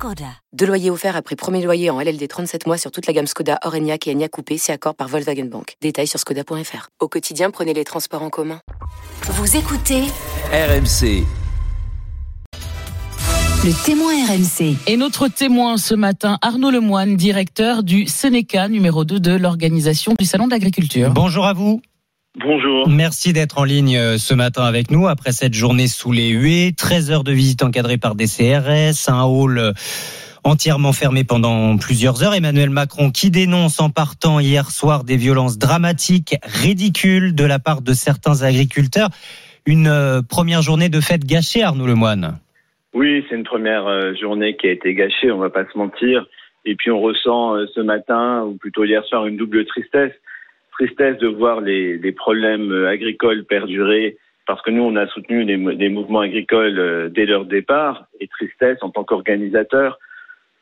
Skoda. Deux loyers offerts après premier loyer en LLD 37 mois sur toute la gamme Skoda, Orenia et Enya Coupé, c'est accord par Volkswagen Bank. Détails sur skoda.fr. Au quotidien, prenez les transports en commun. Vous écoutez RMC. le témoin RMC. Et notre témoin ce matin, Arnaud Lemoine, directeur du Sénéca numéro 2 de l'organisation du Salon de l'Agriculture. Bonjour à vous. Bonjour. Merci d'être en ligne euh, ce matin avec nous après cette journée sous les huées. 13 heures de visite encadrée par des CRS, un hall euh, entièrement fermé pendant plusieurs heures. Emmanuel Macron qui dénonce en partant hier soir des violences dramatiques, ridicules de la part de certains agriculteurs. Une euh, première journée de fête gâchée, Arnaud Lemoine. Oui, c'est une première journée qui a été gâchée, on va pas se mentir. Et puis on ressent ce matin, ou plutôt hier soir, une double tristesse. Tristesse de voir les, problèmes euh, agricoles perdurer, parce que nous, on a soutenu les, mouvements agricoles euh, dès leur départ, et tristesse en tant qu'organisateur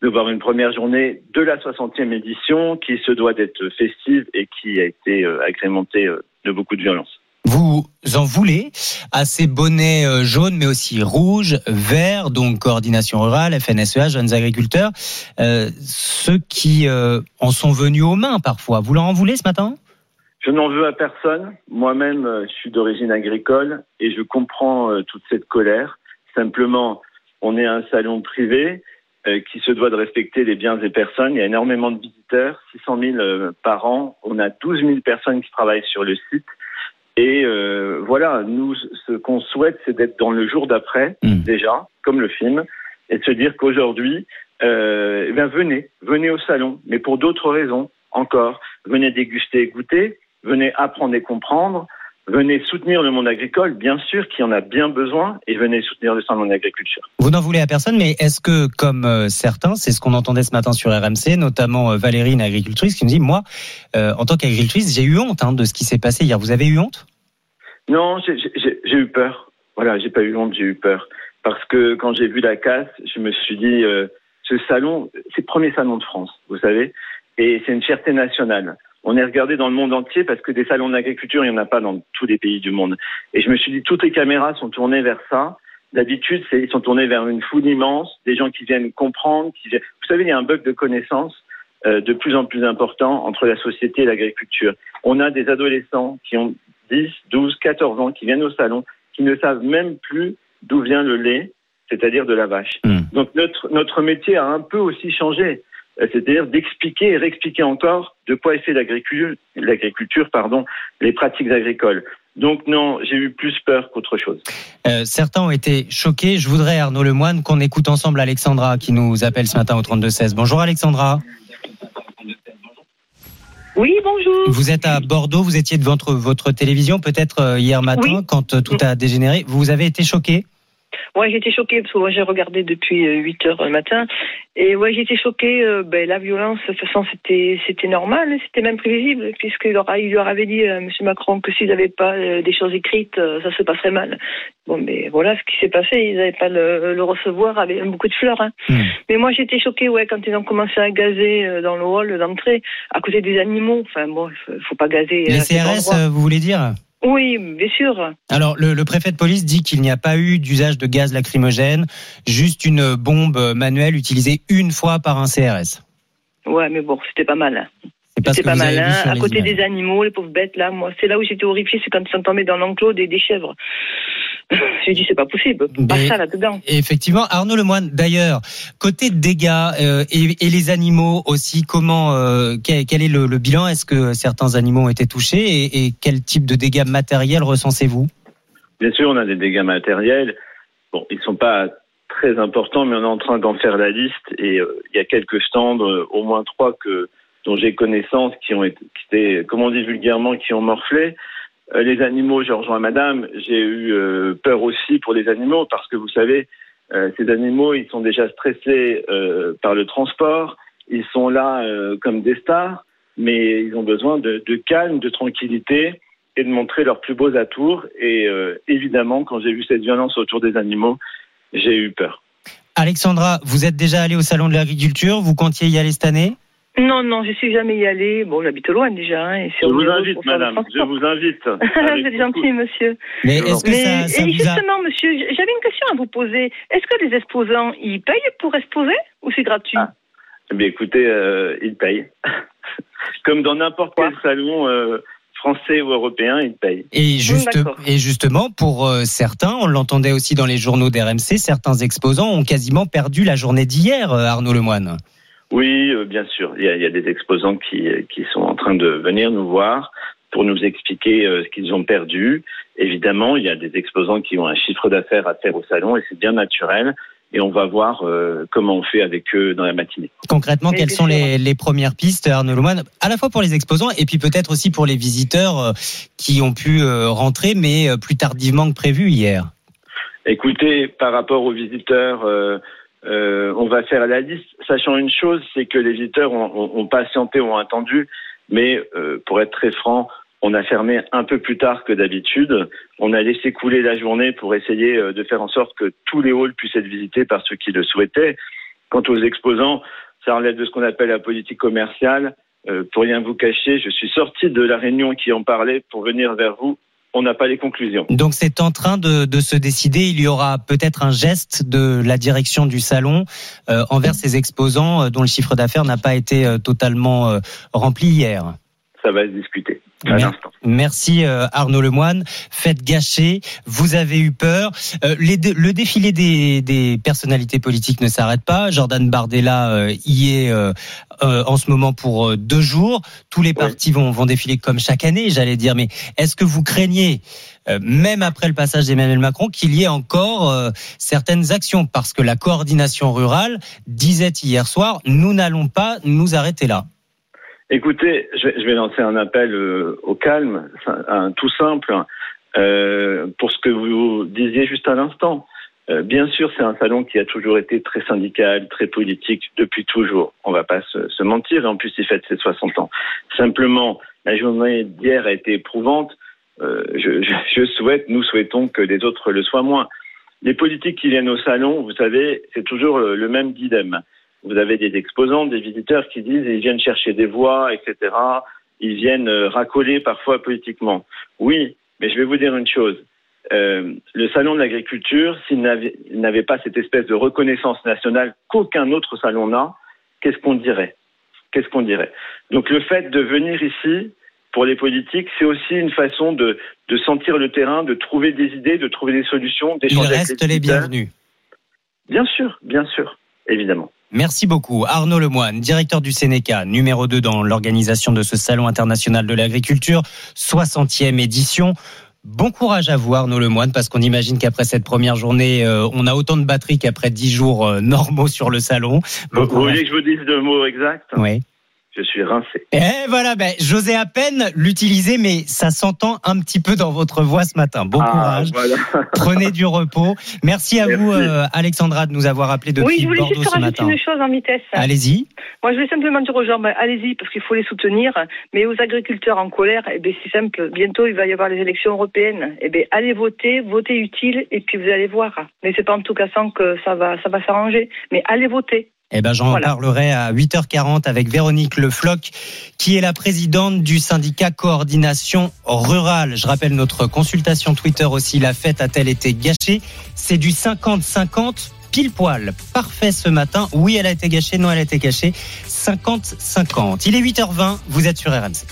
de voir une première journée de la 60e édition qui se doit d'être festive et qui a été euh, agrémentée de beaucoup de violence. Vous en voulez à ces bonnets jaunes, mais aussi rouges, verts, donc coordination rurale, FNSEA, jeunes agriculteurs, ceux qui en sont venus aux mains parfois. Vous leur en voulez ce matin? Je n'en veux à personne. Moi-même, euh, je suis d'origine agricole et je comprends euh, toute cette colère. Simplement, on est un salon privé euh, qui se doit de respecter les biens des personnes. Il y a énormément de visiteurs, 600 000 euh, par an. On a 12 000 personnes qui travaillent sur le site. Et euh, voilà, nous, ce qu'on souhaite, c'est d'être dans le jour d'après, Mm. déjà, comme le film, et de se dire qu'aujourd'hui, euh, eh venez, venez au salon, mais pour d'autres raisons encore. Venez déguster et goûter, venez apprendre et comprendre, venez soutenir le monde agricole, bien sûr, qui en a bien besoin, et venez soutenir le salon de l'agriculture. Vous n'en voulez à personne, mais est-ce que, comme euh, certains, c'est ce qu'on entendait ce matin sur RMC, notamment euh, Valérie, une agricultrice, qui nous dit, moi, euh, en tant qu'agricultrice, j'ai eu honte hein, de ce qui s'est passé hier. Vous avez eu honte? Non, j'ai- eu peur. Voilà, j'ai pas eu honte, j'ai eu peur. Parce que quand j'ai vu la casse, je me suis dit, euh, ce salon, c'est le premier salon de France, vous savez, et c'est une fierté nationale. On est regardé dans le monde entier parce que des salons d'agriculture, il n'y en a pas dans tous les pays du monde. Et je me suis dit, toutes les caméras sont tournées vers ça. D'habitude, ils sont tournés vers une foule immense, des gens qui viennent comprendre. Qui viennent... Vous savez, il y a un bug de connaissance euh, de plus en plus important entre la société et l'agriculture. On a des adolescents qui ont 10, 12, 14 ans, qui viennent au salon, qui ne savent même plus d'où vient le lait, c'est-à-dire de la vache. Hmm. Donc notre, notre métier a un peu aussi changé, c'est-à-dire d'expliquer et réexpliquer encore de quoi est fait l'agriculture, pardon, les pratiques agricoles. Donc non, j'ai eu plus peur qu'autre chose. Euh, Certains ont été choqués. Je voudrais, Arnaud Lemoine, qu'on écoute ensemble Alexandra, qui nous appelle ce matin au 32-16. Bonjour Alexandra. Oui, bonjour. Vous êtes à Bordeaux, vous étiez devant votre, votre télévision peut-être euh, hier matin, Oui. quand euh, tout a dégénéré. Vous avez été choqué? Ouais, j'étais choquée parce que moi j'ai regardé depuis euh, 8 heures le matin et ouais, j'étais choquée. euh, ben la violence, de toute façon, c'était c'était normal, c'était même prévisible puisqu'il leur, il leur avait dit euh, Monsieur Macron que s'ils n'avaient pas euh, des choses écrites, euh, ça se passerait mal. Bon, mais voilà ce qui s'est passé. Ils n'avaient pas le, le recevoir avec beaucoup de fleurs. Hein. Hmm. Mais moi j'étais choquée, ouais, quand ils ont commencé à gazer euh, dans le hall d'entrée à côté des animaux. Enfin bon, il faut, pas gazer. Les CRS, euh, vous voulez dire? Oui, bien sûr. Alors, le, le préfet de police dit qu'il n'y a pas eu d'usage de gaz lacrymogène, juste une bombe manuelle utilisée une fois par un CRS. Ouais, mais bon, c'était pas mal. hein. C'était pas vu sur À côté images. des animaux, les pauvres bêtes, là, moi, c'est là où j'étais horrifiée, c'est quand ils sont tombés dans l'enclos des, des chèvres. J'ai dit, c'est pas possible. Pas ça là-dedans. Effectivement, Arnaud Lemoine. D'ailleurs, côté dégâts euh, et, et les animaux aussi, comment, euh, quel, quel est le, le bilan? Est-ce que certains animaux ont été touchés? Et, et quel type de dégâts matériels recensez-vous? Bien sûr, on a des dégâts matériels. Bon, ils sont pas très importants, mais on est en train d'en faire la liste. Et euh, il y a quelques stands, euh, au moins trois que dont j'ai connaissance, qui ont été, qui étaient, comme on dit vulgairement, qui ont morflé. Euh, les animaux, je rejoins Madame. J'ai eu euh, peur aussi pour les animaux parce que vous savez, euh, ces animaux, ils sont déjà stressés par le transport. Ils sont là comme des stars, mais ils ont besoin de, calme, de tranquillité. et de montrer leurs plus beaux atours. Et évidemment, quand j'ai vu cette violence autour des animaux, j'ai eu peur. Alexandra, vous êtes déjà allée au salon de l'agriculture? Vous comptiez y aller cette année? Non, non, je suis jamais y allée. Bon, j'habite loin déjà. Hein, et je vous invite, madame. Je vous invite. vous êtes gentil, monsieur. Mais est-ce que ça, ça et vous a... justement, monsieur, j'avais une question à vous poser. Est-ce que les exposants, ils payent pour exposer ou c'est gratuit? Ah. Eh bien, écoutez, euh, ils payent. Comme dans n'importe quel salon euh, français ou européen, ils payent. Et, juste, D'accord. et justement, pour euh, certains, on l'entendait aussi dans les journaux d'RMC, certains exposants ont quasiment perdu la journée d'hier, euh, Arnaud Lemoine. Oui, euh, bien sûr. Il y, a, il y a des exposants qui, qui sont en train de venir nous voir pour nous expliquer euh, ce qu'ils ont perdu. Évidemment, il y a des exposants qui ont un chiffre d'affaires à faire au salon et c'est bien naturel. Et on va voir euh, comment on fait avec eux dans la matinée. Concrètement, quelles sont les, les premières pistes, Arnaud Lemoine, à la fois pour les exposants et puis peut-être aussi pour les visiteurs qui ont pu rentrer, mais plus tardivement que prévu hier Écoutez, par rapport aux visiteurs, euh, on va faire la liste, sachant une chose, c'est que les visiteurs ont, ont- ont patienté, ont attendu, mais euh, pour être très franc, on a fermé un peu plus tard que d'habitude. On a laissé couler la journée pour essayer euh, de faire en sorte que tous les halls puissent être visités par ceux qui le souhaitaient. Quant aux exposants, ça relève de ce qu'on appelle la politique commerciale. Euh, pour rien vous cacher, je suis sorti de la réunion qui en parlait pour venir vers vous. On n'a pas les conclusions. Donc c'est en train de, de se décider. Il y aura peut-être un geste de la direction du salon euh, envers ces exposants euh, dont le chiffre d'affaires n'a pas été euh, totalement rempli hier. Ça va se discuter à Mer- l'instant. Merci euh, Arnaud Lemoine. Faites gâcher. Vous avez eu peur. Euh, les dé- le défilé des, des personnalités politiques ne s'arrête pas. Jordan Bardella euh, y est euh, euh, en ce moment pour deux jours. Tous les partis vont, vont défiler comme chaque année, j'allais dire. Mais est-ce que vous craignez, euh, même après le passage d'Emmanuel Macron, qu'il y ait encore euh, certaines actions? Parce que la coordination rurale disait hier soir, nous n'allons pas nous arrêter là. Écoutez, je vais, lancer un appel euh, au calme, un, tout simple, euh, pour ce que vous disiez juste à l'instant. Euh, bien sûr, c'est un salon qui a toujours été très syndical, très politique depuis toujours. On va pas se, mentir, et en plus, il fête ses 60 ans. Simplement, la journée d'hier a été éprouvante. Je, je, je souhaite, nous souhaitons que les autres le soient moins. Les politiques qui viennent au salon, vous savez, c'est toujours le, le même dilemme vous avez des exposants, des visiteurs qui disent ils viennent chercher des voix, etc. Ils viennent euh, racoler parfois politiquement. Oui, mais je vais vous dire une chose. Euh, le salon de l'agriculture, s'il n'avait pas cette espèce de reconnaissance nationale qu'aucun autre salon n'a, qu'est-ce qu'on dirait? Qu'est-ce qu'on dirait? Donc le fait de venir ici, pour les politiques, c'est aussi une façon de, de sentir le terrain, de trouver des idées, de trouver des solutions, d'échanger avec reste les visiteurs. bienvenus. Bien sûr, bien sûr, évidemment. Merci beaucoup. Arnaud Lemoine, directeur du Sénéca, numéro 2 dans l'organisation de ce Salon international de l'agriculture, 60e édition. Bon courage à vous, Arnaud Lemoine, parce qu'on imagine qu'après cette première journée, euh, on a autant de batterie qu'après 10 jours euh, normaux sur le salon. Bon Vous courage. voulez que je vous dise le mot exact Oui. Je suis rincé. Et voilà, ben, j'osais à peine l'utiliser, mais ça s'entend un petit peu dans votre voix ce matin. Bon courage. Ah, voilà. Prenez du repos. Merci à Merci. vous, euh, Alexandra, de nous avoir appelé depuis Oui, je voulais Bordeaux juste ce rajouter matin. une chose en vitesse. Allez-y. Moi, je voulais simplement dire aux gens, ben, allez-y, parce qu'il faut les soutenir. Mais aux agriculteurs en colère, eh ben, c'est simple. Bientôt, il va y avoir les élections européennes. Eh ben, allez voter, votez utile, et puis vous allez voir. Mais c'est pas en tout cas sans que ça va, ça va s'arranger. Mais allez voter. Eh ben, j'en Voilà. parlerai à 8h40 avec Véronique Lefloc, qui est la présidente du syndicat Coordination Rurale. Je rappelle notre consultation Twitter aussi. La fête a-t-elle été gâchée? C'est du 50-50 pile poil. Parfait ce matin. Oui, elle a été gâchée. Non, elle a été gâchée. 50-50. Il est 8h20. Vous êtes sur RMC.